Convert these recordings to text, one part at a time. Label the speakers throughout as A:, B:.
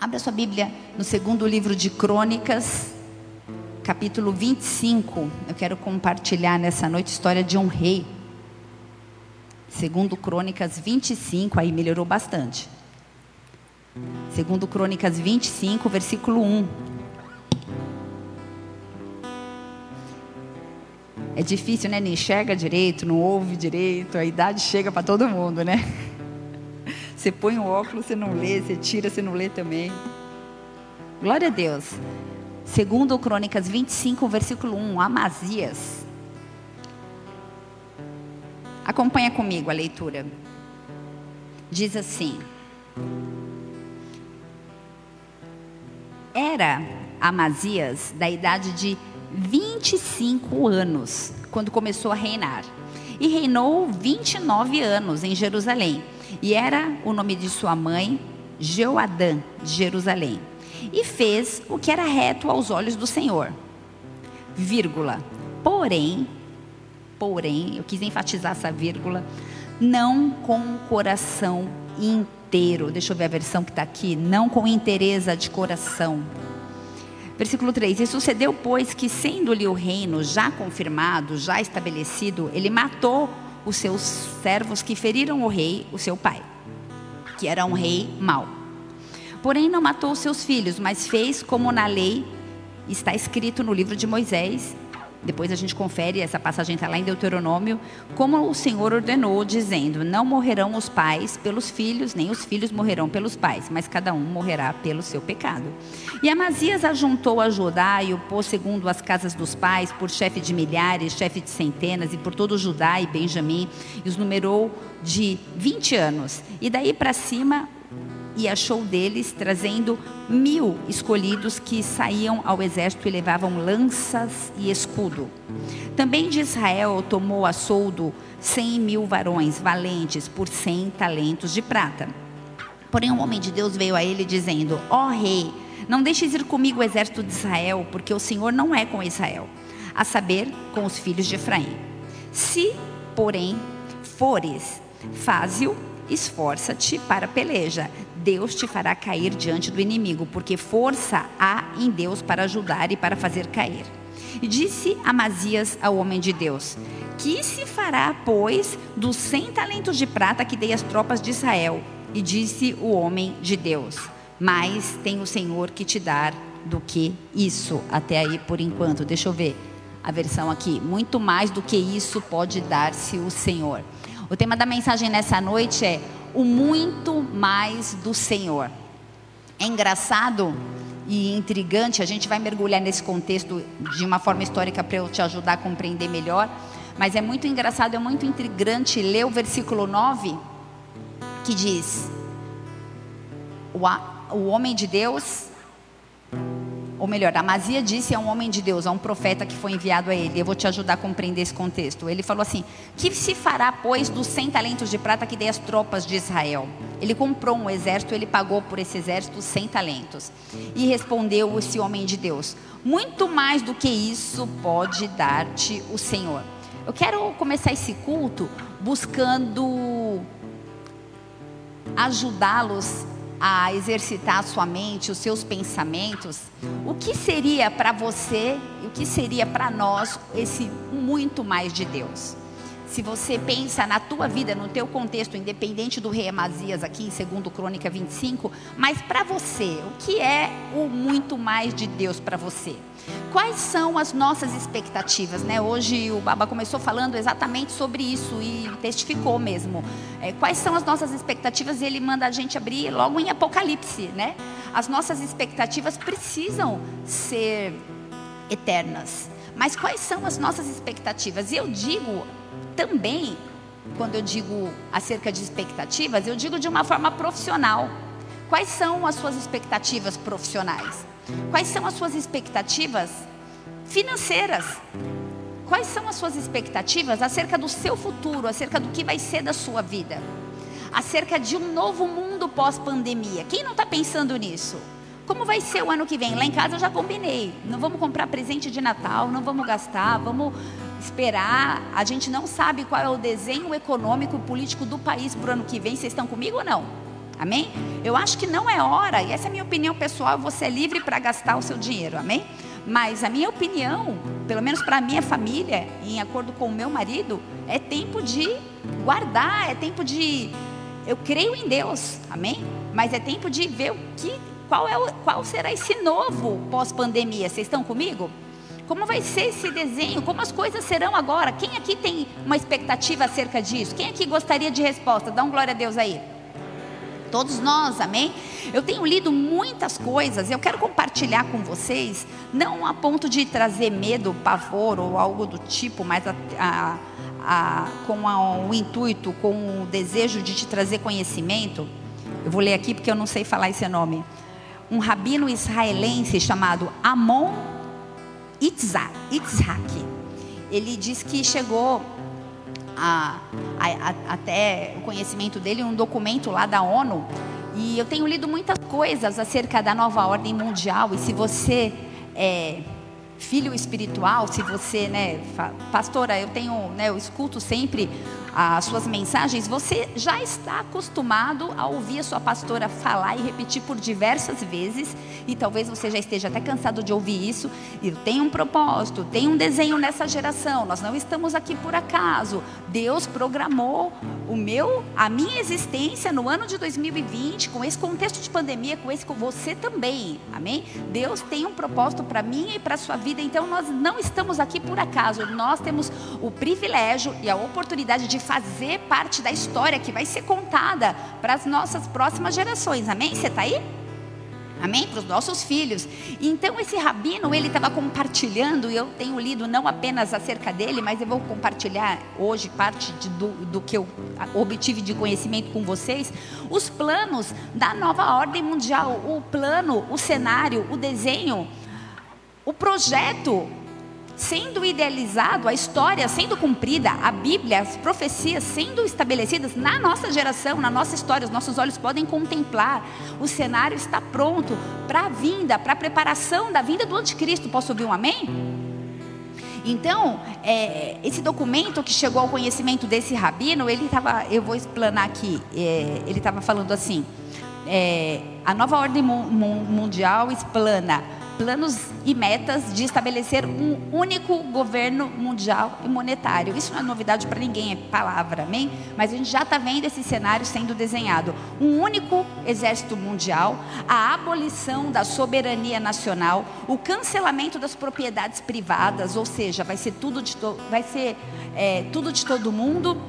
A: Abra sua Bíblia no segundo livro de Crônicas, capítulo 25. Eu quero compartilhar nessa noite a história de um rei. Segundo Crônicas 25, aí melhorou bastante. Segundo Crônicas 25, versículo 1. É difícil, né? Não enxerga direito, não ouve direito, a idade chega para todo mundo, né? Você põe o óculos, você não lê, você tira, você não lê também. Glória a Deus. Segundo Crônicas 25, versículo 1, Amazias. Acompanha comigo a leitura. Diz assim: Era Amazias da idade de 25 anos quando começou a reinar. E reinou 29 anos em Jerusalém. E era o nome de sua mãe, Jeoadã, de Jerusalém. E fez o que era reto aos olhos do Senhor. Vírgula. Porém, porém, eu quis enfatizar essa vírgula, não com o coração inteiro. Deixa eu ver a versão que está aqui. Não com interesa de coração. Versículo 3: E sucedeu, pois, que sendo-lhe o reino já confirmado, já estabelecido, ele matou os seus servos que feriram o rei, o seu pai, que era um rei mau. Porém, não matou os seus filhos, mas fez como na lei está escrito no livro de Moisés depois a gente confere, essa passagem está lá em Deuteronômio, como o Senhor ordenou, dizendo: Não morrerão os pais pelos filhos, nem os filhos morrerão pelos pais, mas cada um morrerá pelo seu pecado. E Amazias ajuntou a Judá e o pôs segundo as casas dos pais, por chefe de milhares, chefe de centenas, e por todo Judá e Benjamim, e os numerou de 20 anos. E daí para cima e achou deles trazendo mil escolhidos que saíam ao exército e levavam lanças e escudo. Também de Israel tomou a soldo cem mil varões valentes por cem talentos de prata. Porém, um homem de Deus veio a ele dizendo: Ó oh, rei, não deixes ir comigo o exército de Israel, porque o Senhor não é com Israel, a saber, com os filhos de Efraim. Se, porém, fores, faze-o esforça-te para a peleja. Deus te fará cair diante do inimigo, porque força há em Deus para ajudar e para fazer cair. E disse Amazias ao homem de Deus: Que se fará, pois, dos cem talentos de prata que dei às tropas de Israel? E disse o homem de Deus: Mais tem o Senhor que te dar do que isso. Até aí por enquanto. Deixa eu ver a versão aqui. Muito mais do que isso pode dar-se o Senhor. O tema da mensagem nessa noite é o muito mais do Senhor. É engraçado e intrigante, a gente vai mergulhar nesse contexto de uma forma histórica para eu te ajudar a compreender melhor, mas é muito engraçado, é muito intrigante ler o versículo 9 que diz: o, o homem de Deus ou melhor, Amazia disse a um homem de Deus, a um profeta que foi enviado a ele. Eu vou te ajudar a compreender esse contexto. Ele falou assim: Que se fará, pois, dos cem talentos de prata que dei às tropas de Israel? Ele comprou um exército, ele pagou por esse exército cem talentos. E respondeu esse homem de Deus: Muito mais do que isso pode dar-te o Senhor. Eu quero começar esse culto buscando ajudá-los a exercitar a sua mente, os seus pensamentos, o que seria para você e o que seria para nós esse muito mais de Deus? Se você pensa na tua vida, no teu contexto, independente do rei Amazias aqui em 2 Crônica 25, mas para você, o que é o muito mais de Deus para você? Quais são as nossas expectativas? Né? Hoje o Baba começou falando exatamente sobre isso e testificou mesmo. É, quais são as nossas expectativas? E ele manda a gente abrir logo em Apocalipse. Né? As nossas expectativas precisam ser eternas. Mas quais são as nossas expectativas? E eu digo também, quando eu digo acerca de expectativas, eu digo de uma forma profissional. Quais são as suas expectativas profissionais? Quais são as suas expectativas financeiras? Quais são as suas expectativas acerca do seu futuro, acerca do que vai ser da sua vida? Acerca de um novo mundo pós-pandemia. Quem não está pensando nisso? Como vai ser o ano que vem? Lá em casa eu já combinei. Não vamos comprar presente de Natal, não vamos gastar, vamos esperar. A gente não sabe qual é o desenho econômico e político do país para o ano que vem. Vocês estão comigo ou não? Amém? Eu acho que não é hora, e essa é a minha opinião pessoal, você é livre para gastar o seu dinheiro. Amém? Mas a minha opinião, pelo menos para a minha família, em acordo com o meu marido, é tempo de guardar, é tempo de. Eu creio em Deus, amém? Mas é tempo de ver o que, qual, é o, qual será esse novo pós-pandemia. Vocês estão comigo? Como vai ser esse desenho? Como as coisas serão agora? Quem aqui tem uma expectativa acerca disso? Quem aqui gostaria de resposta? Dá um glória a Deus aí. Todos nós, amém? Eu tenho lido muitas coisas, eu quero compartilhar com vocês, não a ponto de trazer medo, pavor ou algo do tipo, mas a, a, a, com o intuito, com o desejo de te trazer conhecimento. Eu vou ler aqui porque eu não sei falar esse nome. Um rabino israelense chamado Amon Itzhak. Ele diz que chegou a, a, até o conhecimento dele um documento lá da ONU. E eu tenho lido muitas coisas acerca da nova ordem mundial. E se você é filho espiritual, se você, né, pastora, eu tenho, né, eu escuto sempre as suas mensagens, você já está acostumado a ouvir a sua pastora falar e repetir por diversas vezes, e talvez você já esteja até cansado de ouvir isso. E tem um propósito, tem um desenho nessa geração. Nós não estamos aqui por acaso. Deus programou o meu, a minha existência no ano de 2020, com esse contexto de pandemia, com esse com você também. Amém? Deus tem um propósito para mim e para sua vida. Então nós não estamos aqui por acaso. Nós temos o privilégio e a oportunidade de fazer parte da história que vai ser contada para as nossas próximas gerações. Amém? Você está aí? Amém? Para os nossos filhos. Então, esse rabino, ele estava compartilhando, e eu tenho lido não apenas acerca dele, mas eu vou compartilhar hoje parte de, do, do que eu obtive de conhecimento com vocês, os planos da nova ordem mundial, o plano, o cenário, o desenho, o projeto sendo idealizado, a história sendo cumprida, a Bíblia, as profecias sendo estabelecidas na nossa geração, na nossa história, os nossos olhos podem contemplar. O cenário está pronto para a vinda, para a preparação da vinda do anticristo. Posso ouvir um amém? Então, é, esse documento que chegou ao conhecimento desse rabino, ele estava, eu vou explanar aqui, é, ele estava falando assim, é, a nova ordem mundial explana planos e metas de estabelecer um único governo mundial e monetário. Isso não é novidade para ninguém, é palavra, amém? Mas a gente já está vendo esse cenário sendo desenhado. Um único exército mundial, a abolição da soberania nacional, o cancelamento das propriedades privadas, ou seja, vai ser tudo de, to vai ser, é, tudo de todo mundo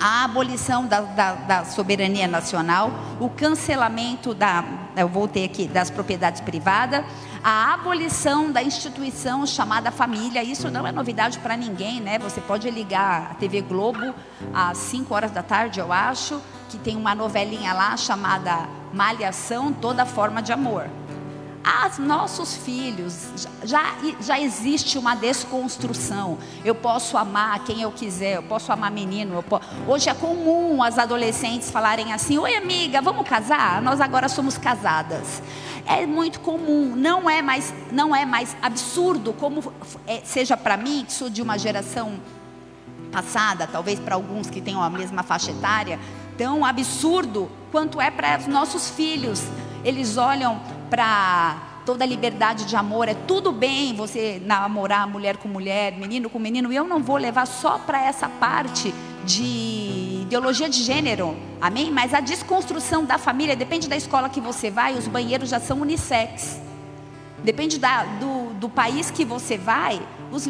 A: a abolição da, da, da, soberania nacional, o cancelamento da, eu voltei aqui, das propriedades privadas, a abolição da instituição chamada família. Isso não é novidade para ninguém, né? Você pode ligar a TV Globo às 5 horas da tarde, eu acho, que tem uma novelinha lá chamada Malhação, toda forma de amor aos nossos filhos já, já existe uma desconstrução. Eu posso amar quem eu quiser, eu posso amar menino. Hoje é comum as adolescentes falarem assim: Oi, amiga, vamos casar? Nós agora somos casadas. É muito comum, não é mais, não é mais absurdo como é, seja para mim, que sou de uma geração passada, talvez para alguns que tenham a mesma faixa etária, tão absurdo quanto é para os nossos filhos. Eles olham para toda a liberdade de amor, é tudo bem você namorar mulher com mulher, menino com menino, e eu não vou levar só para essa parte de ideologia de gênero, amém? Mas a desconstrução da família, depende da escola que você vai, os banheiros já são unissex. Depende da, do, do país que você vai, os,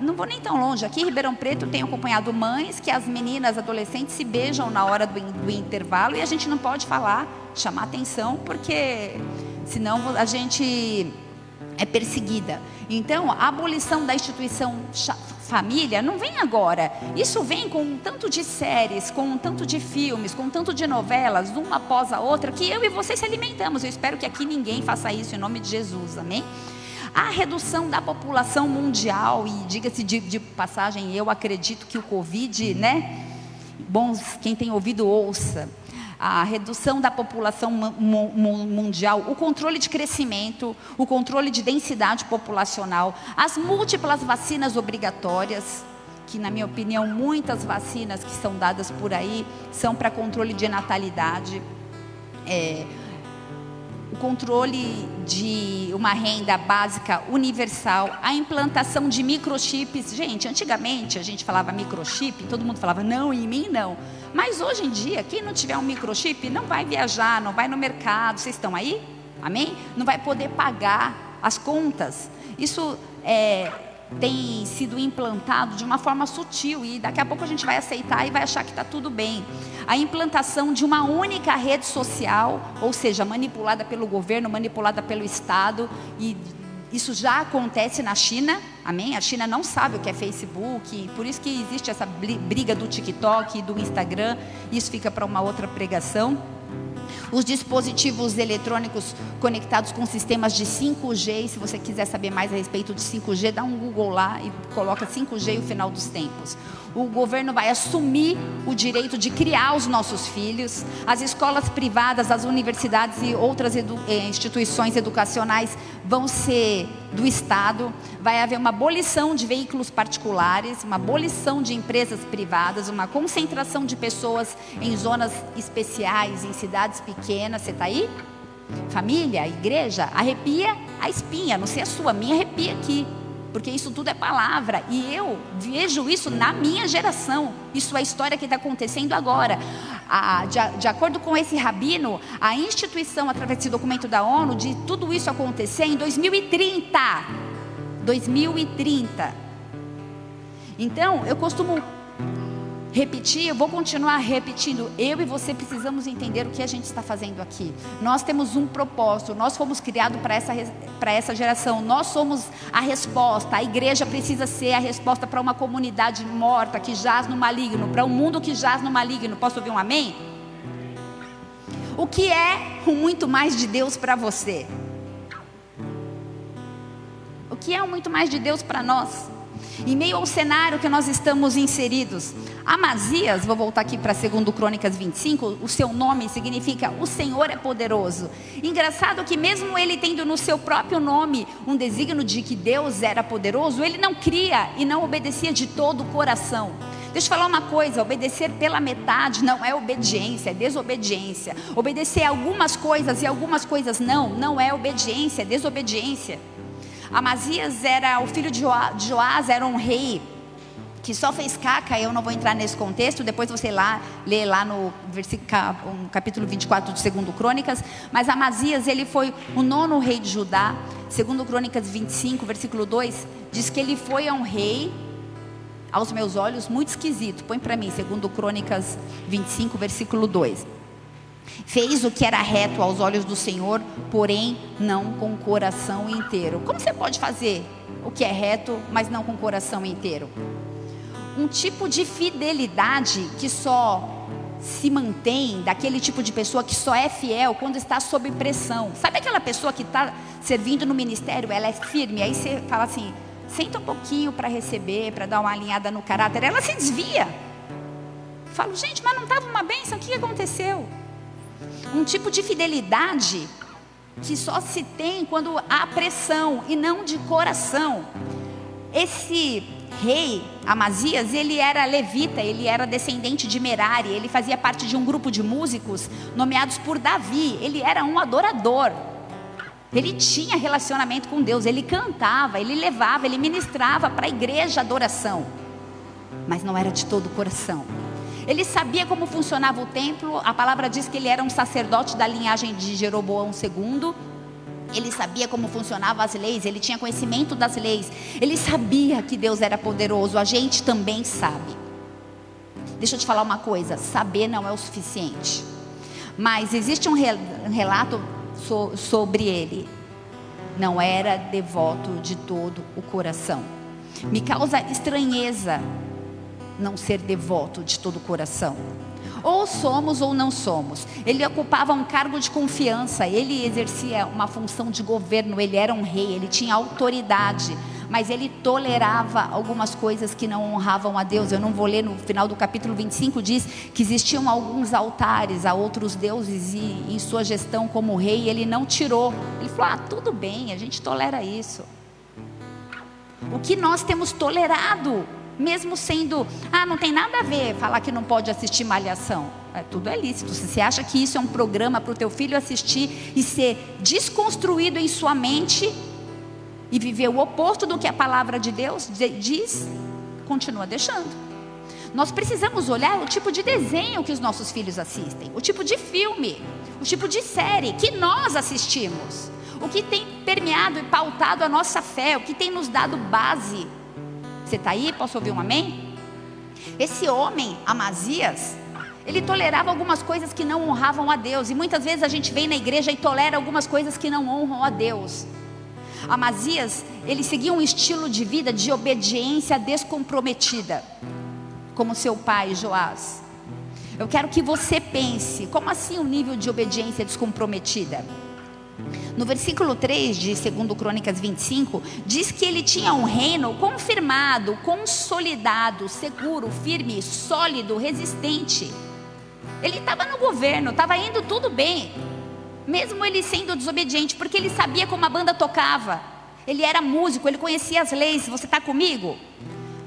A: não vou nem tão longe. Aqui em Ribeirão Preto tenho acompanhado mães que as meninas adolescentes se beijam na hora do, do intervalo e a gente não pode falar, chamar atenção, porque senão a gente é perseguida. Então, a abolição da instituição família não vem agora. Isso vem com um tanto de séries, com um tanto de filmes, com um tanto de novelas, uma após a outra, que eu e você se alimentamos. Eu espero que aqui ninguém faça isso em nome de Jesus, amém? A redução da população mundial, e diga-se de, de passagem, eu acredito que o Covid, né? Bons, quem tem ouvido, ouça a redução da população mundial, o controle de crescimento, o controle de densidade populacional, as múltiplas vacinas obrigatórias, que na minha opinião muitas vacinas que são dadas por aí são para controle de natalidade. é, o controle de uma renda básica universal, a implantação de microchips. Gente, antigamente a gente falava microchip, todo mundo falava não, em mim não. Mas hoje em dia, quem não tiver um microchip não vai viajar, não vai no mercado. Vocês estão aí? Amém? Não vai poder pagar as contas. Isso é, tem sido implantado de uma forma sutil e daqui a pouco a gente vai aceitar e vai achar que está tudo bem. A implantação de uma única rede social, ou seja, manipulada pelo governo, manipulada pelo Estado e isso já acontece na China, amém? A China não sabe o que é Facebook, por isso que existe essa briga do TikTok e do Instagram. Isso fica para uma outra pregação. Os dispositivos eletrônicos conectados com sistemas de 5G, e se você quiser saber mais a respeito de 5G, dá um Google lá e coloca 5G e o final dos tempos o governo vai assumir o direito de criar os nossos filhos. As escolas privadas, as universidades e outras edu eh, instituições educacionais vão ser do Estado. Vai haver uma abolição de veículos particulares, uma abolição de empresas privadas, uma concentração de pessoas em zonas especiais, em cidades pequenas. Você está aí? Família, igreja, arrepia a espinha, não sei a sua, a minha arrepia aqui porque isso tudo é palavra e eu vejo isso na minha geração. Isso é história que está acontecendo agora. A, de, de, acordo com esse rabino, a instituição, através desse documento da ONU, de tudo isso acontecer em 2030. 2030. Então, eu costumo repetir, eu vou continuar repetindo. Eu e você precisamos entender o que a gente está fazendo aqui. Nós temos um propósito, nós fomos criados para essa, para essa geração, nós somos a resposta. A igreja precisa ser a resposta para uma comunidade morta que jaz no maligno, para um mundo que jaz no maligno. Posso ouvir um amém? O que é o muito mais de Deus para você? O que é o muito mais de Deus para nós? Em meio ao cenário que nós estamos inseridos, Amazias, vou voltar aqui para 2 Crônicas 25, o seu nome significa o Senhor é poderoso. Engraçado que mesmo ele tendo no seu próprio nome um desígnio de que Deus era poderoso, ele não cria e não obedecia de todo o coração. Deixa eu falar uma coisa: obedecer pela metade não é obediência, é desobediência. Obedecer algumas coisas e algumas coisas não, não é obediência, é desobediência. Amazias era o filho de Joás, era um rei que só fez caca, eu não vou entrar nesse contexto, depois você lá, lê lá no capítulo 24 de 2 Crônicas, mas Amazias, ele foi o nono rei de Judá, 2 Crônicas 25, versículo 2, diz que ele foi a um rei, aos meus olhos, muito esquisito, põe para mim, 2 Crônicas 25, versículo 2, Fez o que era reto aos olhos do Senhor, porém não com o coração inteiro. Como você pode fazer o que é reto, mas não com o coração inteiro? Um tipo de fidelidade que só se mantém daquele tipo de pessoa que só é fiel quando está sob pressão. Sabe aquela pessoa que está servindo no ministério, ela é firme, aí você fala assim, senta um pouquinho para receber, para dar uma alinhada no caráter, ela se desvia. Falo, gente, mas não estava uma bênção, o que aconteceu? Um tipo de fidelidade que só se tem quando há pressão e não de coração. Esse rei Amazias, ele era levita, ele era descendente de Merari, ele fazia parte de um grupo de músicos nomeados por Davi, ele era um adorador. Ele tinha relacionamento com Deus, ele cantava, ele levava, ele ministrava para a igreja adoração, mas não era de todo o coração. Ele sabia como funcionava o templo. A palavra diz que ele era um sacerdote da linhagem de Jeroboão II. Ele sabia como funcionavam as leis, ele tinha conhecimento das leis. Ele sabia que Deus era poderoso. A gente também sabe. Deixa eu te falar uma coisa: saber não é o suficiente. Mas existe um relato sobre ele. Não era devoto de todo o coração. Me causa estranheza não ser devoto de todo o coração. Ou somos ou não somos. Ele ocupava um cargo de confiança, ele exercia uma função de governo, ele era um rei, ele tinha autoridade, mas ele tolerava algumas coisas que não honravam a Deus. Eu não vou ler no final do capítulo 25, diz que existiam alguns altares a outros deuses e em sua gestão como rei, ele não tirou. Ele falou: ah, tudo bem, a gente tolera isso. O que nós temos tolerado mesmo sendo, ah, não tem nada a ver falar que não pode assistir malhação. É, tudo é lícito. Se você acha que isso é um programa para o teu filho assistir e ser desconstruído em sua mente e viver o oposto do que a palavra de Deus diz, continua deixando. Nós precisamos olhar o tipo de desenho que os nossos filhos assistem, o tipo de filme, o tipo de série que nós assistimos, o que tem permeado e pautado a nossa fé, o que tem nos dado base. Você está aí? Posso ouvir um amém? Esse homem, Amazias, ele tolerava algumas coisas que não honravam a Deus. E muitas vezes a gente vem na igreja e tolera algumas coisas que não honram a Deus. Amazias, ele seguia um estilo de vida de obediência descomprometida, como seu pai Joás. Eu quero que você pense, como assim o um nível de obediência descomprometida? No versículo 3 de 2 Crônicas 25, diz que ele tinha um reino confirmado, consolidado, seguro, firme, sólido, resistente. Ele estava no governo, estava indo tudo bem, mesmo ele sendo desobediente, porque ele sabia como a banda tocava. Ele era músico, ele conhecia as leis. Você está comigo?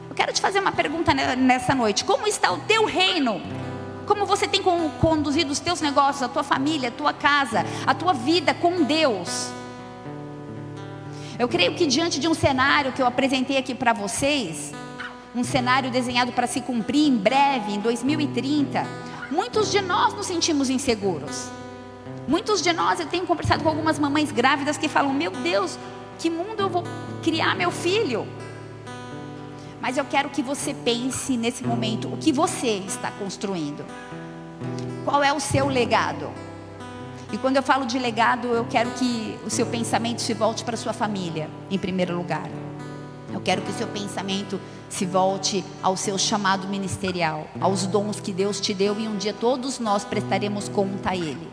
A: Eu quero te fazer uma pergunta nessa noite: como está o teu reino? Como você tem conduzido os teus negócios, a tua família, a tua casa, a tua vida com Deus? Eu creio que diante de um cenário que eu apresentei aqui para vocês, um cenário desenhado para se cumprir em breve, em 2030, muitos de nós nos sentimos inseguros. Muitos de nós, eu tenho conversado com algumas mamães grávidas que falam: Meu Deus, que mundo eu vou criar meu filho? Mas eu quero que você pense nesse momento o que você está construindo. Qual é o seu legado? E quando eu falo de legado, eu quero que o seu pensamento se volte para sua família, em primeiro lugar. Eu quero que o seu pensamento se volte ao seu chamado ministerial, aos dons que Deus te deu e um dia todos nós prestaremos conta a Ele.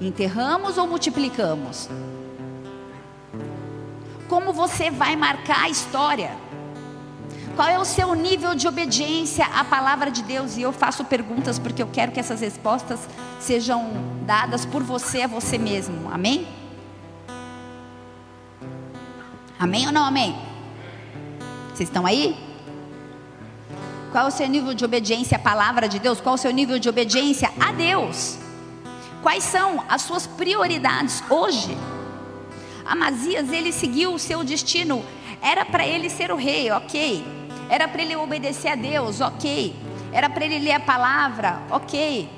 A: Enterramos ou multiplicamos? Como você vai marcar a história? Qual é o seu nível de obediência à palavra de Deus? E eu faço perguntas porque eu quero que essas respostas sejam dadas por você a você mesmo. Amém? Amém ou não amém? Vocês estão aí? Qual é o seu nível de obediência à palavra de Deus? Qual é o seu nível de obediência a Deus? Quais são as suas prioridades hoje? Amazias, ele seguiu o seu destino. Era para ele ser o rei, ok. Era para ele obedecer a Deus, ok. Era para ele ler a palavra, ok.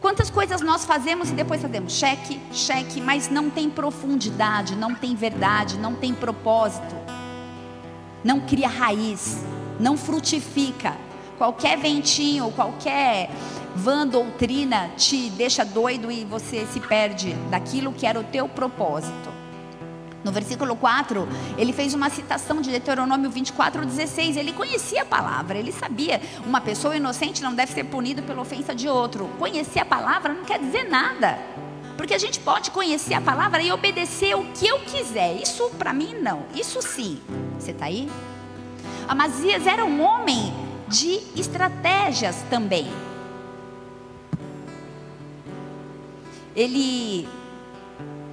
A: Quantas coisas nós fazemos e depois fazemos cheque, cheque, mas não tem profundidade, não tem verdade, não tem propósito, não cria raiz, não frutifica. Qualquer ventinho, qualquer vã doutrina te deixa doido e você se perde daquilo que era o teu propósito. No versículo 4, ele fez uma citação de Deuteronômio 24, 16. Ele conhecia a palavra, ele sabia. Uma pessoa inocente não deve ser punida pela ofensa de outro. Conhecer a palavra não quer dizer nada. Porque a gente pode conhecer a palavra e obedecer o que eu quiser. Isso para mim não. Isso sim. Você está aí? Amazias era um homem de estratégias também. Ele,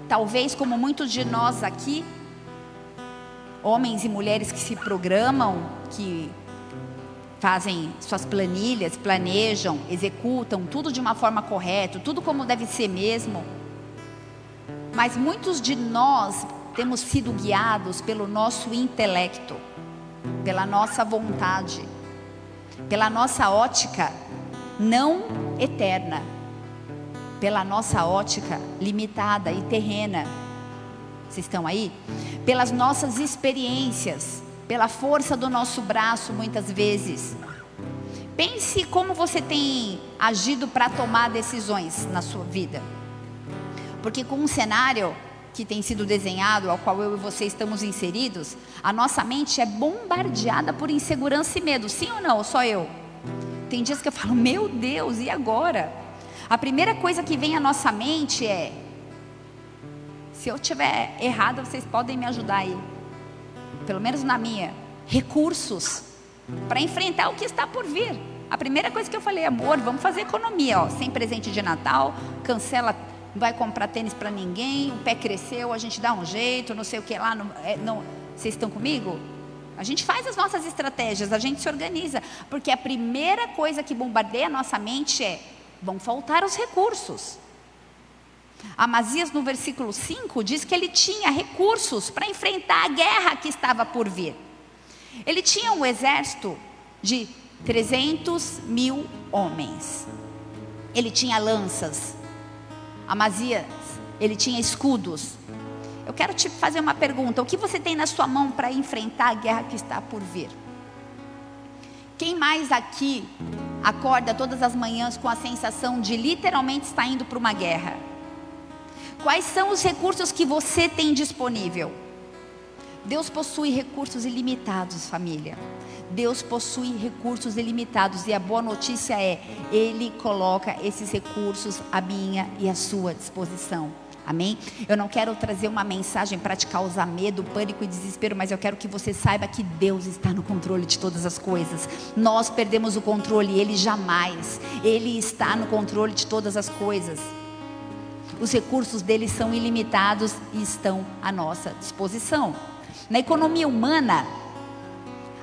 A: talvez como muitos de nós aqui, homens e mulheres que se programam, que fazem suas planilhas, planejam, executam tudo de uma forma correta, tudo como deve ser mesmo. Mas muitos de nós temos sido guiados pelo nosso intelecto, pela nossa vontade pela nossa ótica não eterna, pela nossa ótica limitada e terrena. Vocês estão aí? Pelas nossas experiências, pela força do nosso braço, muitas vezes. Pense como você tem agido para tomar decisões na sua vida. Porque com um cenário que tem sido desenhado, ao qual eu e você estamos inseridos, a nossa mente é bombardeada por insegurança e medo. Sim ou não? Só eu? Tem dias que eu falo, meu Deus, e agora? A primeira coisa que vem à nossa mente é: se eu tiver errado, vocês podem me ajudar aí. Pelo menos na minha. Recursos para enfrentar o que está por vir. A primeira coisa que eu falei, amor, vamos fazer economia, ó, sem presente de Natal, cancela não vai comprar tênis para ninguém, o pé cresceu, a gente dá um jeito, não sei o que lá. Não, é, não, vocês estão comigo? A gente faz as nossas estratégias, a gente se organiza, porque a primeira coisa que bombardeia a nossa mente é: vão faltar os recursos. Amazias, no versículo 5, diz que ele tinha recursos para enfrentar a guerra que estava por vir. Ele tinha um exército de 300 mil homens. Ele tinha lanças. Amazias, ele tinha escudos. Eu quero te fazer uma pergunta: o que você tem na sua mão para enfrentar a guerra que está por vir? Quem mais aqui acorda todas as manhãs com a sensação de literalmente estar indo para uma guerra? Quais são os recursos que você tem disponível? Deus possui recursos ilimitados, família. Deus possui recursos ilimitados e a boa notícia é, Ele coloca esses recursos à minha e à sua disposição. Amém? Eu não quero trazer uma mensagem para te causar medo, pânico e desespero, mas eu quero que você saiba que Deus está no controle de todas as coisas. Nós perdemos o controle, Ele jamais. Ele está no controle de todas as coisas. Os recursos dele são ilimitados e estão à nossa disposição. Na economia humana,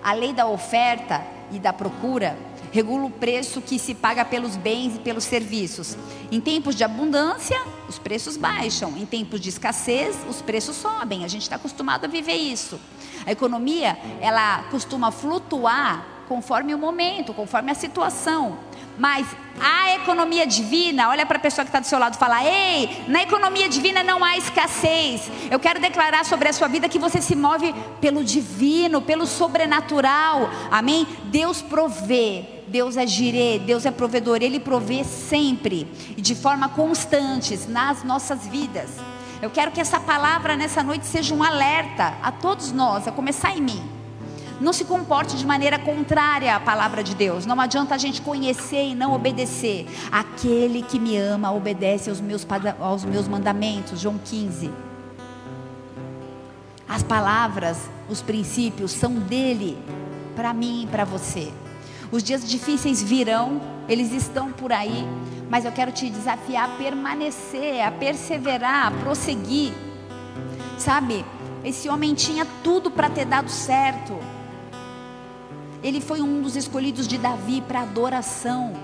A: a lei da oferta e da procura regula o preço que se paga pelos bens e pelos serviços. Em tempos de abundância, os preços baixam. Em tempos de escassez, os preços sobem. A gente está acostumado a viver isso. A economia, ela costuma flutuar conforme o momento, conforme a situação. Mas a economia divina, olha para a pessoa que está do seu lado e fala: Ei, na economia divina não há escassez. Eu quero declarar sobre a sua vida que você se move pelo divino, pelo sobrenatural. Amém? Deus provê. Deus é girê, Deus é provedor, Ele provê sempre e de forma constante nas nossas vidas. Eu quero que essa palavra nessa noite seja um alerta a todos nós, a começar em mim. Não se comporte de maneira contrária à palavra de Deus. Não adianta a gente conhecer e não obedecer. Aquele que me ama obedece aos meus, aos meus mandamentos. João 15. As palavras, os princípios são dele, para mim e para você. Os dias difíceis virão, eles estão por aí, mas eu quero te desafiar a permanecer, a perseverar, a prosseguir. Sabe, esse homem tinha tudo para ter dado certo. Ele foi um dos escolhidos de Davi para adoração.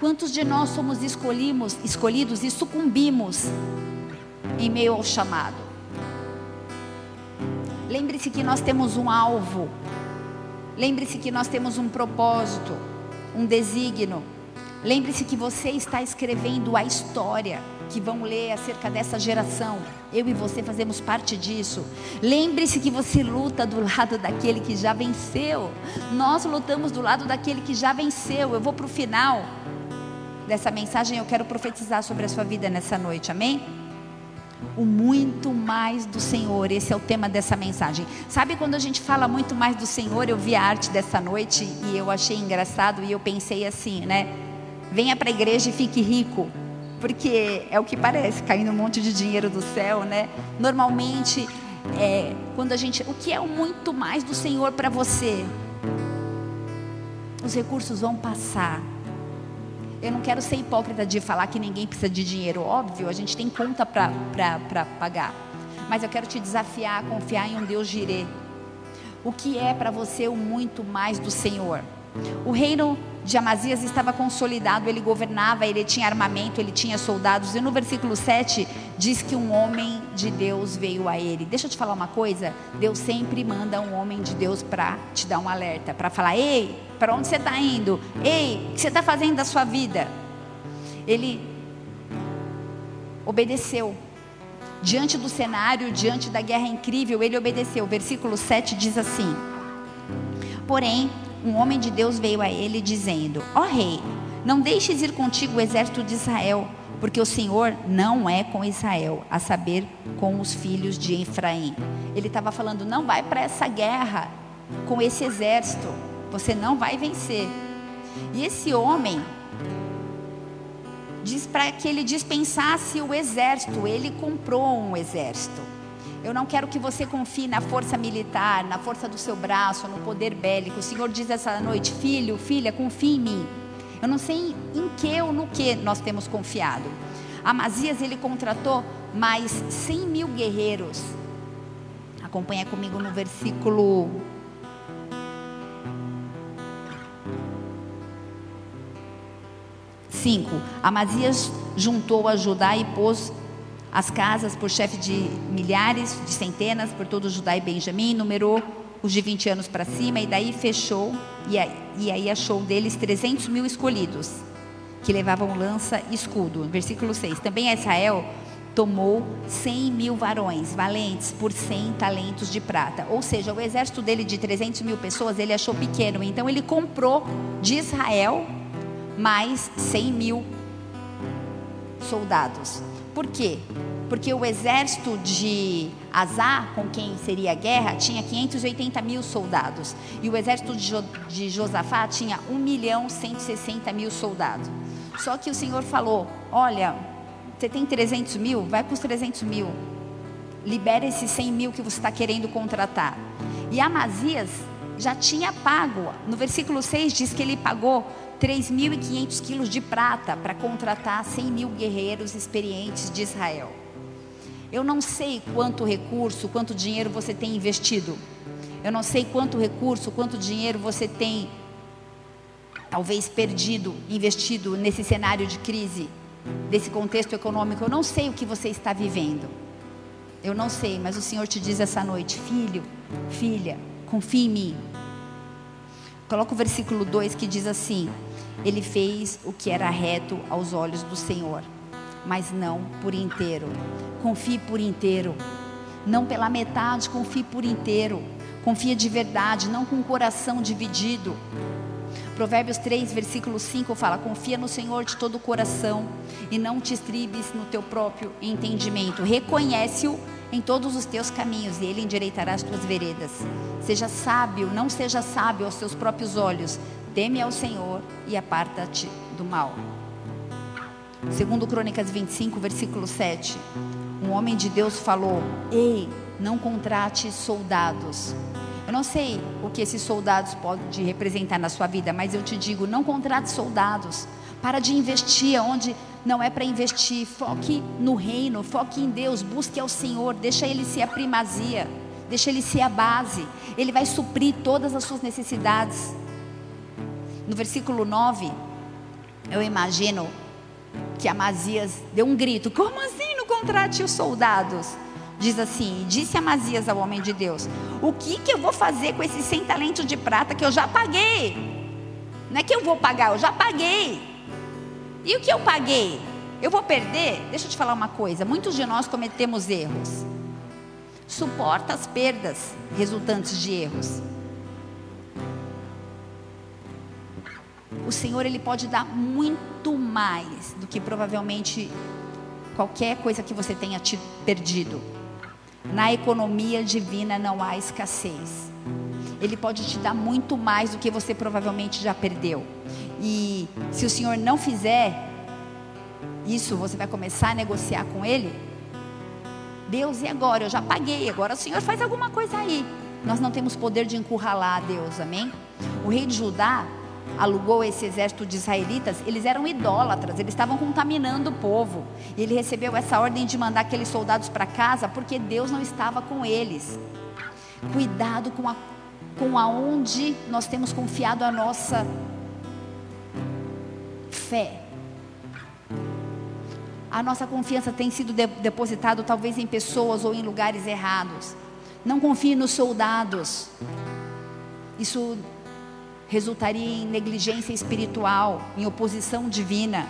A: Quantos de nós somos escolhimos, escolhidos e sucumbimos em meio ao chamado? Lembre-se que nós temos um alvo. Lembre-se que nós temos um propósito, um desígnio. Lembre-se que você está escrevendo a história que vão ler acerca dessa geração. Eu e você fazemos parte disso. Lembre-se que você luta do lado daquele que já venceu. Nós lutamos do lado daquele que já venceu. Eu vou para o final dessa mensagem. Eu quero profetizar sobre a sua vida nessa noite. Amém? O muito mais do Senhor, esse é o tema dessa mensagem. Sabe quando a gente fala muito mais do Senhor? Eu vi a arte dessa noite e eu achei engraçado e eu pensei assim, né? venha para a igreja e fique rico. Porque é o que parece, caindo um monte de dinheiro do céu, né? Normalmente, é, quando a gente. O que é o muito mais do Senhor para você? Os recursos vão passar. Eu não quero ser hipócrita de falar que ninguém precisa de dinheiro, óbvio, a gente tem conta para pagar. Mas eu quero te desafiar a confiar em um Deus girê. O que é para você o muito mais do Senhor? O reino de Amazias estava consolidado, ele governava, ele tinha armamento, ele tinha soldados. E no versículo 7 diz que um homem de Deus veio a ele. Deixa eu te falar uma coisa: Deus sempre manda um homem de Deus para te dar um alerta, para falar: ei, para onde você está indo? Ei, o que você está fazendo da sua vida? Ele obedeceu. Diante do cenário, diante da guerra incrível, ele obedeceu. Versículo 7 diz assim: Porém, um homem de Deus veio a ele dizendo: Ó oh, rei, não deixes ir contigo o exército de Israel, porque o Senhor não é com Israel, a saber, com os filhos de Efraim. Ele estava falando: não vai para essa guerra com esse exército, você não vai vencer. E esse homem diz para que ele dispensasse o exército, ele comprou um exército. Eu não quero que você confie na força militar, na força do seu braço, no poder bélico. O Senhor diz essa noite: Filho, filha, confie em mim. Eu não sei em que ou no que nós temos confiado. Amazias ele contratou mais 100 mil guerreiros. Acompanha comigo no versículo 5. Amazias juntou a Judá e pôs as casas por chefe de milhares, de centenas, por todo Judá e Benjamim, numerou os de 20 anos para cima, e daí fechou, e aí, e aí achou deles 300 mil escolhidos, que levavam lança e escudo. Versículo 6. Também Israel tomou 100 mil varões valentes por 100 talentos de prata. Ou seja, o exército dele de 300 mil pessoas ele achou pequeno. Então ele comprou de Israel mais 100 mil soldados. Por quê? Porque o exército de Azá, com quem seria a guerra, tinha 580 mil soldados. E o exército de, jo de Josafá tinha 1 milhão 160 mil soldados. Só que o Senhor falou: Olha, você tem 300 mil? Vai com os 300 mil. Libera esses 100 mil que você está querendo contratar. E Amazias já tinha pago. No versículo 6 diz que ele pagou 3.500 quilos de prata para contratar 100 mil guerreiros experientes de Israel. Eu não sei quanto recurso, quanto dinheiro você tem investido. Eu não sei quanto recurso, quanto dinheiro você tem, talvez perdido, investido nesse cenário de crise, desse contexto econômico. Eu não sei o que você está vivendo. Eu não sei, mas o Senhor te diz essa noite: filho, filha, confie em mim. Coloca o versículo 2 que diz assim: Ele fez o que era reto aos olhos do Senhor, mas não por inteiro. Confie por inteiro, não pela metade, confie por inteiro. Confia de verdade, não com o coração dividido. Provérbios 3, versículo 5 fala: Confia no Senhor de todo o coração e não te estribes no teu próprio entendimento. Reconhece-o em todos os teus caminhos e ele endireitará as tuas veredas. Seja sábio, não seja sábio aos seus próprios olhos. Teme ao Senhor e aparta-te do mal. Segundo Crônicas 25, versículo 7. Um homem de Deus falou: Ei, não contrate soldados. Eu não sei o que esses soldados podem representar na sua vida, mas eu te digo: não contrate soldados. Para de investir onde não é para investir. Foque no reino, foque em Deus, busque ao Senhor, deixa Ele ser a primazia, deixa Ele ser a base. Ele vai suprir todas as suas necessidades. No versículo 9, eu imagino que Amazias deu um grito: Como assim não contrate os soldados? Diz assim: Disse Amazias ao homem de Deus: O que, que eu vou fazer com esses 100 talentos de prata que eu já paguei? Não é que eu vou pagar, eu já paguei. E o que eu paguei? Eu vou perder? Deixa eu te falar uma coisa: muitos de nós cometemos erros. Suporta as perdas resultantes de erros. O Senhor ele pode dar muito mais do que provavelmente qualquer coisa que você tenha te perdido. Na economia divina não há escassez. Ele pode te dar muito mais do que você provavelmente já perdeu. E se o Senhor não fizer isso, você vai começar a negociar com Ele. Deus, e agora? Eu já paguei, agora o Senhor faz alguma coisa aí. Nós não temos poder de encurralar a Deus, amém? O rei de Judá alugou esse exército de israelitas, eles eram idólatras, eles estavam contaminando o povo. E ele recebeu essa ordem de mandar aqueles soldados para casa porque Deus não estava com eles. Cuidado com a com aonde nós temos confiado a nossa fé. A nossa confiança tem sido de, depositada talvez em pessoas ou em lugares errados. Não confie nos soldados. Isso resultaria em negligência espiritual, em oposição divina.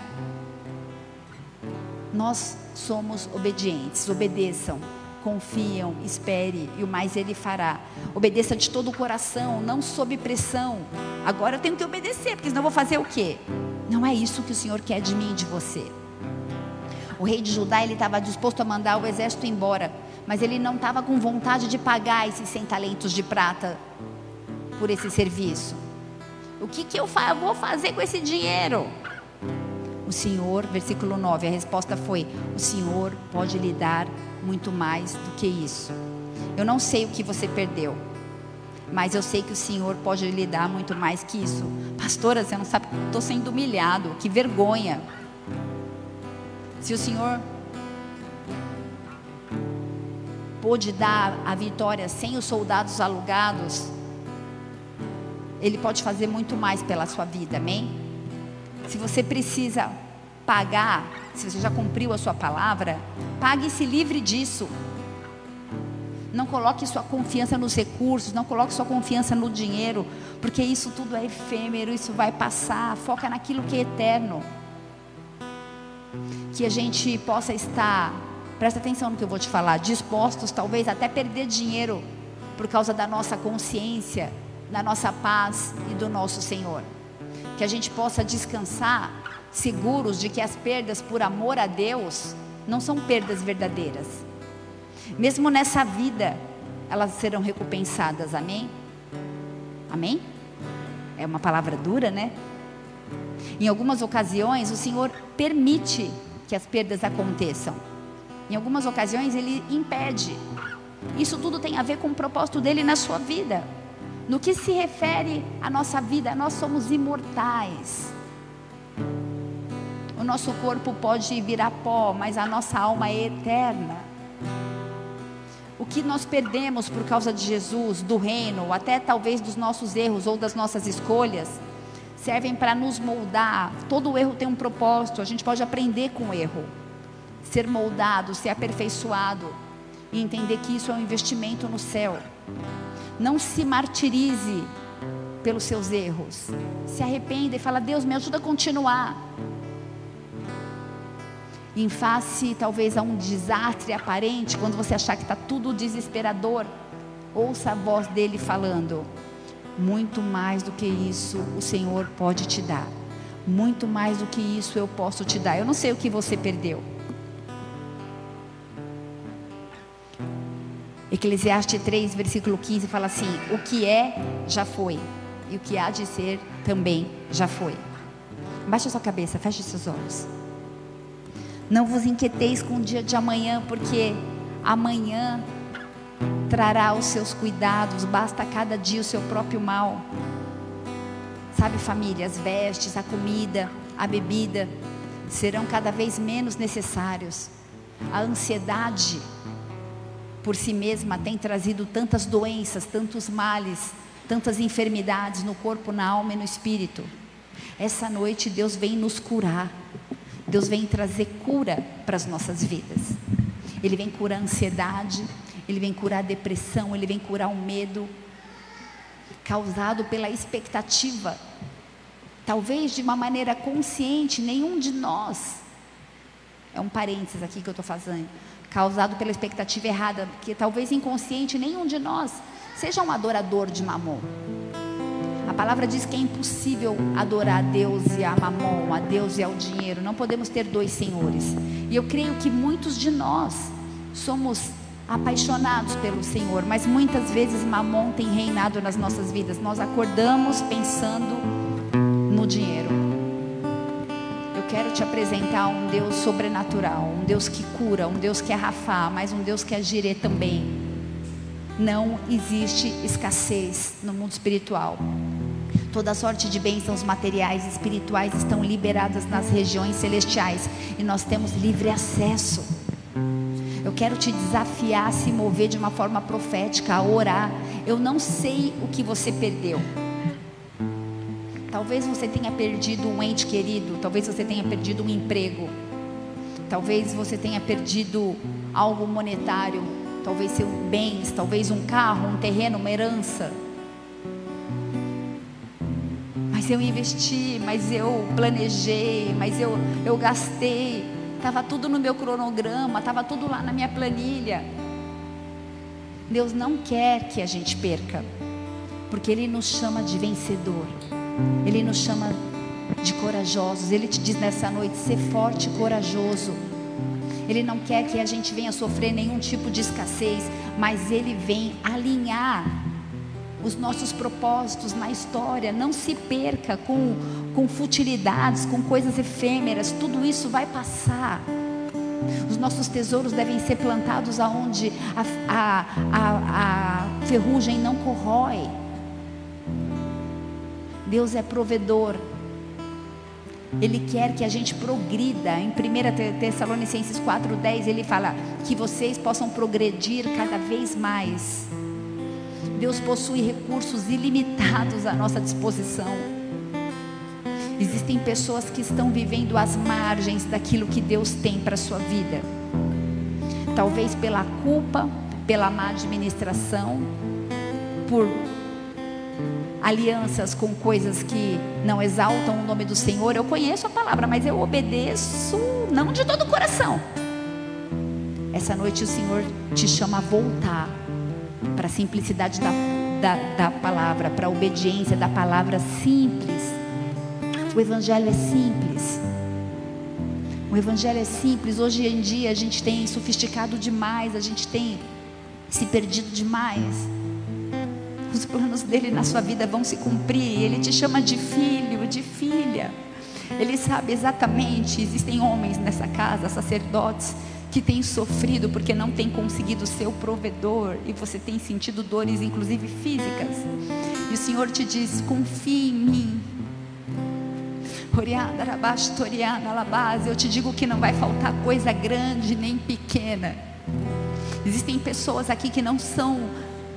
A: Nós somos obedientes, obedeçam, confiam, espere e o mais ele fará. Obedeça de todo o coração, não sob pressão. Agora eu tenho que obedecer, porque senão eu vou fazer o quê? Não é isso que o Senhor quer de mim e de você. O rei de Judá ele estava disposto a mandar o exército embora, mas ele não estava com vontade de pagar esses 100 talentos de prata por esse serviço. O que, que eu vou fazer com esse dinheiro? O Senhor, versículo 9, a resposta foi: O Senhor pode lhe dar muito mais do que isso. Eu não sei o que você perdeu, mas eu sei que o Senhor pode lhe dar muito mais que isso. Pastora, você não sabe, estou sendo humilhado, que vergonha. Se o Senhor pôde dar a vitória sem os soldados alugados, ele pode fazer muito mais pela sua vida, amém? Se você precisa pagar, se você já cumpriu a sua palavra, pague e se livre disso. Não coloque sua confiança nos recursos, não coloque sua confiança no dinheiro, porque isso tudo é efêmero, isso vai passar. Foca naquilo que é eterno. Que a gente possa estar, presta atenção no que eu vou te falar, dispostos talvez até perder dinheiro por causa da nossa consciência, da nossa paz e do nosso Senhor. Que a gente possa descansar seguros de que as perdas por amor a Deus não são perdas verdadeiras mesmo nessa vida, elas serão recompensadas. Amém? Amém? É uma palavra dura, né? Em algumas ocasiões, o Senhor permite que as perdas aconteçam. Em algumas ocasiões, Ele impede. Isso tudo tem a ver com o propósito dele na sua vida. No que se refere à nossa vida, nós somos imortais. O nosso corpo pode virar pó, mas a nossa alma é eterna. O que nós perdemos por causa de Jesus, do reino, até talvez dos nossos erros ou das nossas escolhas, servem para nos moldar. Todo erro tem um propósito, a gente pode aprender com o erro, ser moldado, ser aperfeiçoado e entender que isso é um investimento no céu. Não se martirize pelos seus erros. Se arrependa e fala: Deus, me ajuda a continuar em face talvez a um desastre aparente, quando você achar que está tudo desesperador, ouça a voz dele falando: muito mais do que isso o Senhor pode te dar, muito mais do que isso eu posso te dar. Eu não sei o que você perdeu. Eclesiastes 3, versículo 15 fala assim: O que é, já foi, e o que há de ser também já foi. Baixe a sua cabeça, feche seus olhos. Não vos inquieteis com o dia de amanhã, porque amanhã trará os seus cuidados, basta cada dia o seu próprio mal. Sabe, família, as vestes, a comida, a bebida serão cada vez menos necessários. A ansiedade por si mesma tem trazido tantas doenças, tantos males, tantas enfermidades no corpo, na alma e no espírito. Essa noite Deus vem nos curar. Deus vem trazer cura para as nossas vidas. Ele vem curar a ansiedade, ele vem curar a depressão, ele vem curar o medo causado pela expectativa. Talvez de uma maneira consciente, nenhum de nós. É um parênteses aqui que eu estou fazendo. Causado pela expectativa errada, que talvez inconsciente, nenhum de nós seja um adorador de mamon. A palavra diz que é impossível adorar a Deus e a mamon, a Deus e ao dinheiro. Não podemos ter dois senhores. E eu creio que muitos de nós somos apaixonados pelo Senhor, mas muitas vezes mamon tem reinado nas nossas vidas. Nós acordamos pensando no dinheiro. Eu quero te apresentar um Deus sobrenatural, um Deus que cura, um Deus que é Rafá, mas um Deus que é Jirê também. Não existe escassez no mundo espiritual. Toda sorte de bênçãos materiais e espirituais estão liberadas nas regiões celestiais e nós temos livre acesso. Eu quero te desafiar a se mover de uma forma profética, a orar. Eu não sei o que você perdeu. Talvez você tenha perdido um ente querido, talvez você tenha perdido um emprego, talvez você tenha perdido algo monetário, talvez seus bens, talvez um carro, um terreno, uma herança. Mas eu investi, mas eu planejei, mas eu, eu gastei. Estava tudo no meu cronograma, estava tudo lá na minha planilha. Deus não quer que a gente perca, porque Ele nos chama de vencedor, Ele nos chama de corajosos. Ele te diz nessa noite: ser forte e corajoso. Ele não quer que a gente venha sofrer nenhum tipo de escassez, mas Ele vem alinhar os nossos propósitos na história. Não se perca com, com futilidades, com coisas efêmeras. Tudo isso vai passar. Os nossos tesouros devem ser plantados aonde a, a, a, a ferrugem não corrói. Deus é provedor. Ele quer que a gente progrida. Em 1 Tessalonicenses 4,10 ele fala que vocês possam progredir cada vez mais. Deus possui recursos ilimitados à nossa disposição. Existem pessoas que estão vivendo às margens daquilo que Deus tem para a sua vida. Talvez pela culpa, pela má administração, por alianças com coisas que não exaltam o nome do Senhor. Eu conheço a palavra, mas eu obedeço não de todo o coração. Essa noite o Senhor te chama a voltar para a simplicidade da, da, da palavra, para a obediência da palavra simples. O Evangelho é simples. O Evangelho é simples. Hoje em dia a gente tem sofisticado demais, a gente tem se perdido demais os planos dele na sua vida vão se cumprir. Ele te chama de filho, de filha. Ele sabe exatamente. Existem homens nessa casa, sacerdotes, que têm sofrido porque não têm conseguido ser o provedor e você tem sentido dores, inclusive físicas. E o Senhor te diz: confie em mim. Eu te digo que não vai faltar coisa grande nem pequena. Existem pessoas aqui que não são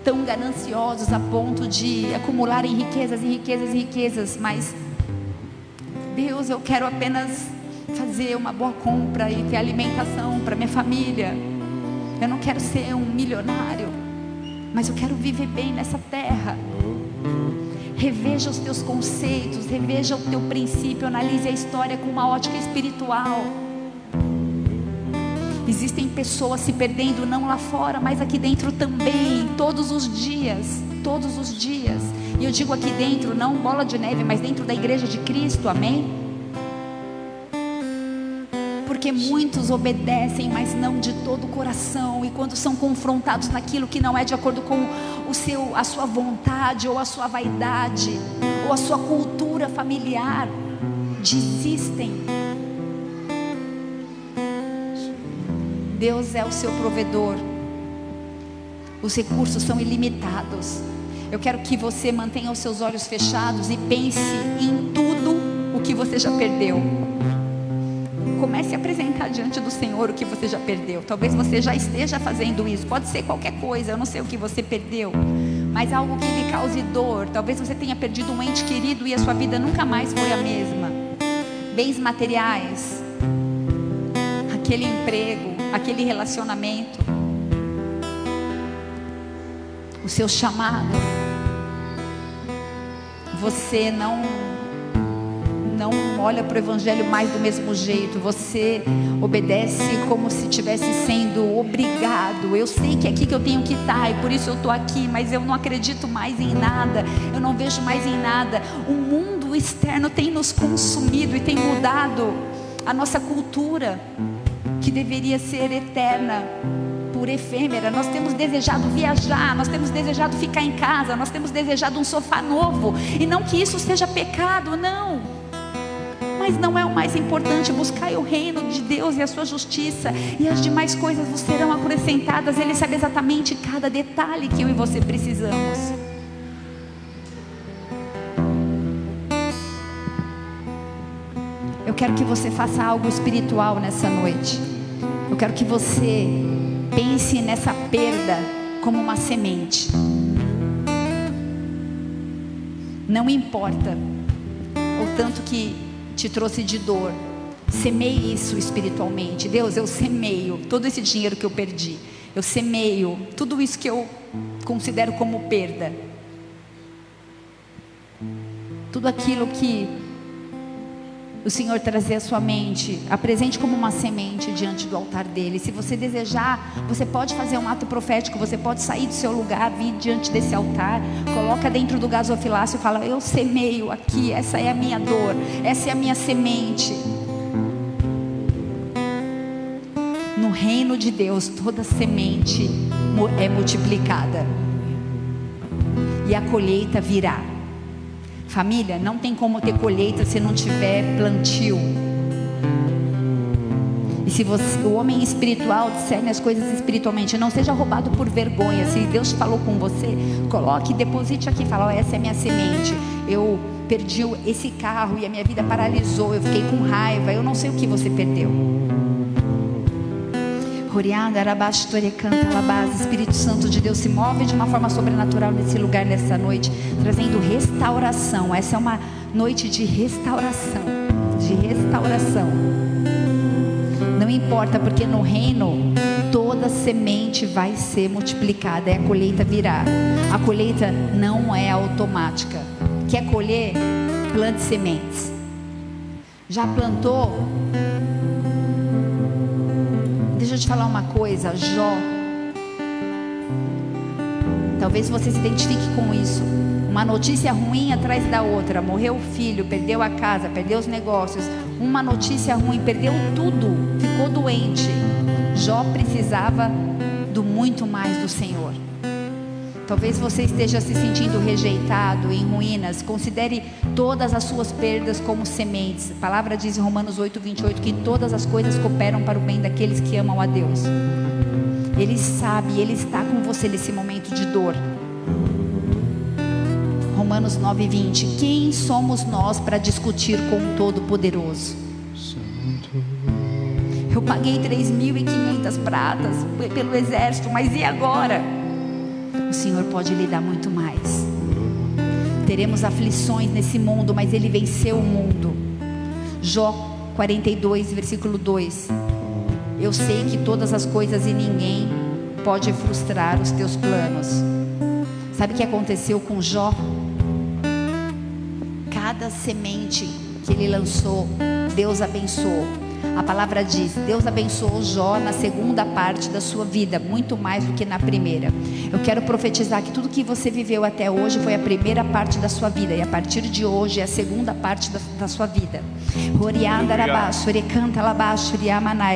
A: tão gananciosos a ponto de acumularem riquezas e riquezas e riquezas, mas Deus, eu quero apenas fazer uma boa compra e ter alimentação para minha família. Eu não quero ser um milionário, mas eu quero viver bem nessa terra. Reveja os teus conceitos, reveja o teu princípio, analise a história com uma ótica espiritual. Existem pessoas se perdendo não lá fora, mas aqui dentro também, todos os dias, todos os dias. E eu digo aqui dentro, não bola de neve, mas dentro da igreja de Cristo, amém? Porque muitos obedecem, mas não de todo o coração, e quando são confrontados naquilo que não é de acordo com o seu, a sua vontade, ou a sua vaidade, ou a sua cultura familiar, desistem Deus é o seu provedor. Os recursos são ilimitados. Eu quero que você mantenha os seus olhos fechados e pense em tudo o que você já perdeu. Comece a apresentar diante do Senhor o que você já perdeu. Talvez você já esteja fazendo isso. Pode ser qualquer coisa, eu não sei o que você perdeu. Mas algo que lhe cause dor. Talvez você tenha perdido um ente querido e a sua vida nunca mais foi a mesma. Bens materiais, aquele emprego, aquele relacionamento, o seu chamado. Você não olha para o evangelho mais do mesmo jeito. Você obedece como se estivesse sendo obrigado. Eu sei que é aqui que eu tenho que estar e por isso eu estou aqui, mas eu não acredito mais em nada. Eu não vejo mais em nada. O mundo externo tem nos consumido e tem mudado a nossa cultura que deveria ser eterna por efêmera. Nós temos desejado viajar, nós temos desejado ficar em casa, nós temos desejado um sofá novo. E não que isso seja pecado, não. Mas não é o mais importante. Buscar o reino de Deus e a sua justiça, e as demais coisas vos serão acrescentadas. Ele sabe exatamente cada detalhe que eu e você precisamos. Eu quero que você faça algo espiritual nessa noite. Eu quero que você pense nessa perda como uma semente. Não importa o tanto que te trouxe de dor. Semeie isso espiritualmente. Deus, eu semeio todo esse dinheiro que eu perdi. Eu semeio tudo isso que eu considero como perda. Tudo aquilo que o Senhor trazer à sua mente, apresente como uma semente diante do altar dele. Se você desejar, você pode fazer um ato profético, você pode sair do seu lugar, vir diante desse altar, coloca dentro do gasofilácio e fala: Eu semeio aqui, essa é a minha dor, essa é a minha semente. No reino de Deus, toda semente é multiplicada. E a colheita virá. Família, não tem como ter colheita se não tiver plantio. E se você, o homem espiritual discerne as coisas espiritualmente, não seja roubado por vergonha. Se Deus falou com você, coloque, deposite aqui, fala: oh, essa é minha semente. Eu perdi esse carro e a minha vida paralisou. Eu fiquei com raiva. Eu não sei o que você perdeu. Espírito Santo de Deus se move de uma forma sobrenatural nesse lugar nessa noite, trazendo restauração. Essa é uma noite de restauração, de restauração. Não importa, porque no reino toda semente vai ser multiplicada e a colheita virá. A colheita não é automática. Quer colher? Plante sementes. Já plantou? Eu te falar uma coisa, Jó. Talvez você se identifique com isso. Uma notícia ruim atrás da outra. Morreu o filho, perdeu a casa, perdeu os negócios. Uma notícia ruim, perdeu tudo, ficou doente. Jó precisava do muito mais do Senhor. Talvez você esteja se sentindo rejeitado, em ruínas. Considere todas as suas perdas como sementes. A palavra diz em Romanos 8, 28 que todas as coisas cooperam para o bem daqueles que amam a Deus. Ele sabe, Ele está com você nesse momento de dor. Romanos 9, 20. Quem somos nós para discutir com o Todo-Poderoso? Eu paguei 3.500 pratas pelo exército, mas e agora? O Senhor pode lhe dar muito mais. Teremos aflições nesse mundo, mas Ele venceu o mundo. Jó 42, versículo 2. Eu sei que todas as coisas e ninguém pode frustrar os teus planos. Sabe o que aconteceu com Jó? Cada semente que ele lançou, Deus abençoou. A palavra diz: Deus abençoou Jó na segunda parte da sua vida, muito mais do que na primeira. Eu quero profetizar que tudo que você viveu até hoje foi a primeira parte da sua vida, e a partir de hoje é a segunda parte da, da sua vida.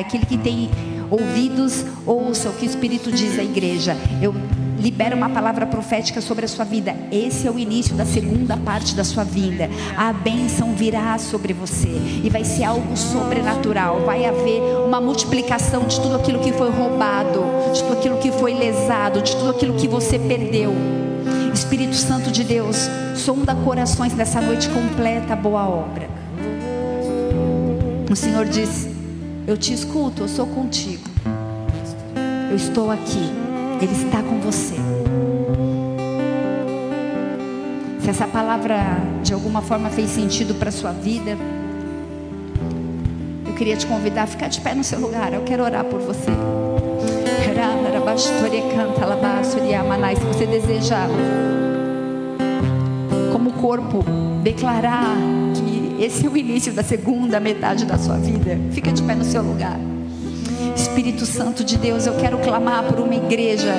A: Aquele que tem ouvidos, ouça o que o Espírito diz à igreja. Eu libera uma palavra profética sobre a sua vida. Esse é o início da segunda parte da sua vida. A bênção virá sobre você e vai ser algo sobrenatural. Vai haver uma multiplicação de tudo aquilo que foi roubado, de tudo aquilo que foi lesado, de tudo aquilo que você perdeu. Espírito Santo de Deus, sonda corações nessa noite completa boa obra. O Senhor diz: Eu te escuto, eu sou contigo. Eu estou aqui. Ele está com você. Se essa palavra de alguma forma fez sentido para a sua vida, eu queria te convidar a ficar de pé no seu lugar. Eu quero orar por você. Se você deseja, como corpo, declarar que esse é o início da segunda metade da sua vida, fica de pé no seu lugar. Espírito Santo de Deus, eu quero clamar por uma igreja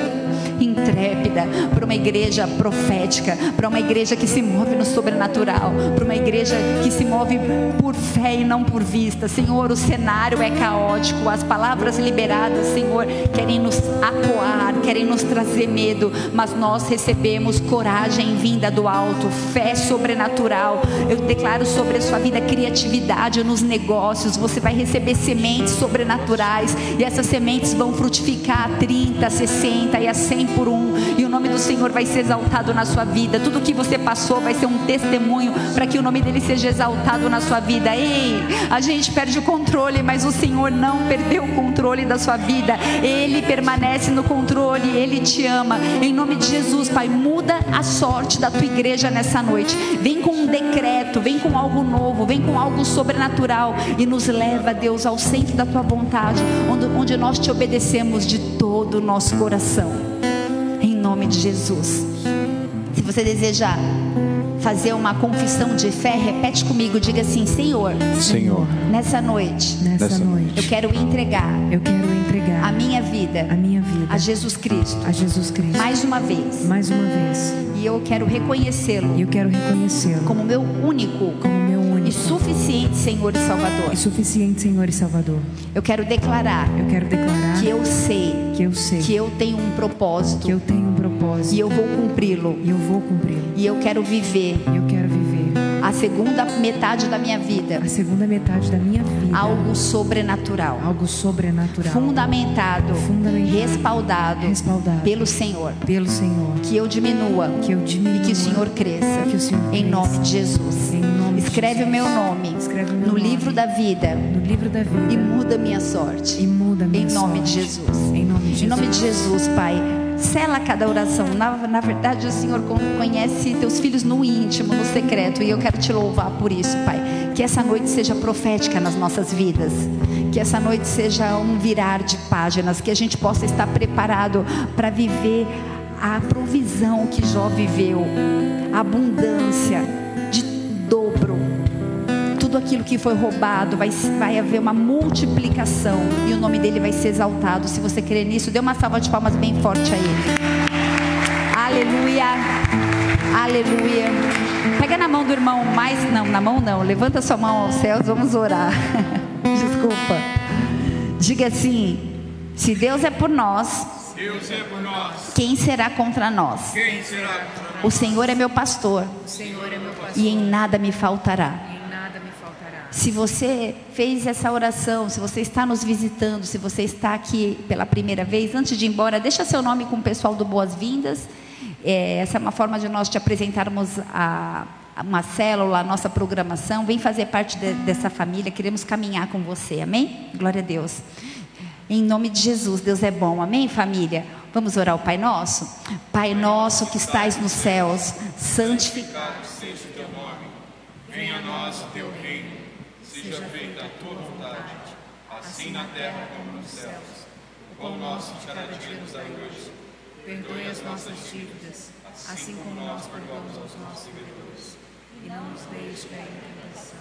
A: intrépida, para uma igreja profética, para uma igreja que se move no sobrenatural, para uma igreja que se move por fé e não por vista. Senhor, o cenário é caótico, as palavras liberadas, Senhor, querem nos acuar, querem nos trazer medo, mas nós recebemos coragem vinda do alto, fé sobrenatural. Eu declaro sobre a sua vida criatividade nos negócios, você vai receber sementes sobrenaturais e essas sementes vão frutificar a 30, 60 e a 100 por um, e o nome do Senhor vai ser exaltado na sua vida. Tudo que você passou vai ser um testemunho para que o nome dele seja exaltado na sua vida. Ei, a gente perde o controle, mas o Senhor não perdeu o controle da sua vida. Ele permanece no controle, ele te ama. Em nome de Jesus, Pai, muda a sorte da tua igreja nessa noite. Vem com um decreto, vem com algo novo, vem com algo sobrenatural e nos leva, Deus, ao centro da tua vontade, onde, onde nós te obedecemos de todo o nosso coração nome de Jesus. Se você deseja fazer uma confissão de fé, repete comigo, diga assim: Senhor,
B: Senhor,
A: nessa noite,
B: nessa noite,
A: eu quero entregar,
B: eu quero entregar
A: a minha vida,
B: a minha vida
A: a Jesus Cristo,
B: a Jesus Cristo,
A: mais uma vez,
B: mais uma vez.
A: E eu quero reconhecê-lo,
B: eu quero reconhecê-lo
A: como meu único,
B: como meu único
A: e suficiente Senhor e Salvador,
B: e suficiente Senhor e Salvador.
A: Eu quero declarar,
B: eu quero declarar
A: que eu sei,
B: que eu sei,
A: que eu tenho um propósito,
B: que eu tenho um propósito,
A: e eu vou cumpri-lo,
B: e eu vou cumpri-lo,
A: e eu quero viver,
B: e eu quero viver
A: a segunda metade da minha vida.
B: A segunda metade da minha vida.
A: Algo sobrenatural.
B: Algo sobrenatural.
A: Fundamentado,
B: fundamentado
A: respaldado,
B: respaldado
A: pelo Senhor.
B: Pelo Senhor.
A: Que eu diminua.
B: Que eu diminua.
A: E que o Senhor cresça.
B: Que o Senhor
A: em
B: cresça.
A: nome de Jesus.
B: Em nome
A: Escreve
B: de
A: o meu nome.
B: Escreve o meu
A: no
B: nome.
A: livro da vida.
B: No livro da vida.
A: E muda minha sorte.
B: E muda minha
A: em nome
B: sorte.
A: de Jesus.
B: Em nome de Jesus.
A: Em nome de Jesus, Pai Sela cada oração. Na, na verdade, o Senhor conhece teus filhos no íntimo, no secreto. E eu quero te louvar por isso, Pai. Que essa noite seja profética nas nossas vidas. Que essa noite seja um virar de páginas. Que a gente possa estar preparado para viver a provisão que Jó viveu. A abundância tudo aquilo que foi roubado, vai, vai haver uma multiplicação e o nome dele vai ser exaltado. Se você crer nisso, dê uma salva de palmas bem forte a ele. Aleluia, aleluia. Pega na mão do irmão mais, não, na mão não, levanta sua mão aos céus, vamos orar. Desculpa. Diga assim: se Deus é por nós,
C: Deus é por nós.
A: Quem será contra nós?
C: Será contra nós?
A: O Senhor é.
B: O Senhor é meu pastor.
A: E em nada me faltará. Se você fez essa oração, se você está nos visitando, se você está aqui pela primeira vez, antes de ir embora, deixa seu nome com o pessoal do Boas-Vindas. É, essa é uma forma de nós te apresentarmos a, uma célula, a nossa programação. Vem fazer parte de, dessa família, queremos caminhar com você, amém? Glória a Deus. Em nome de Jesus, Deus é bom, amém, família? Vamos orar o Pai Nosso? Pai Nosso que estais nos céus, santificado seja o teu nome, venha a nós o teu reino seja feita a tua vontade, assim na terra como nos céus. O pão nosso de cada dia nos dai hoje. Perdoe as nossas dívidas, assim como nós perdoamos aos nossos devedores. E não nos deixe cair em tentação,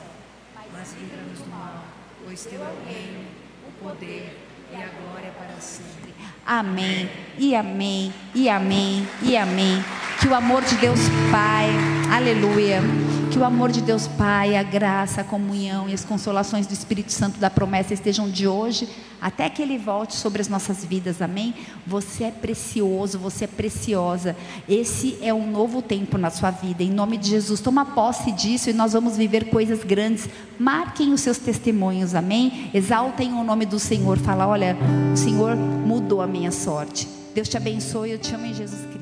A: mas livra-nos do mal, pois teu é o reino, o poder e a glória para sempre. Amém, e amém, e amém, e amém. Que o amor de Deus Pai, aleluia que o amor de Deus Pai, a graça, a comunhão e as consolações do Espírito Santo da promessa estejam de hoje até que Ele volte sobre as nossas vidas, amém? Você é precioso, você é preciosa. Esse é um novo tempo na sua vida, em nome de Jesus. Toma posse disso e nós vamos viver coisas grandes. Marquem os seus testemunhos, amém? Exaltem o nome do Senhor. Fala, olha, o Senhor mudou a minha sorte. Deus te abençoe, eu te amo em Jesus Cristo.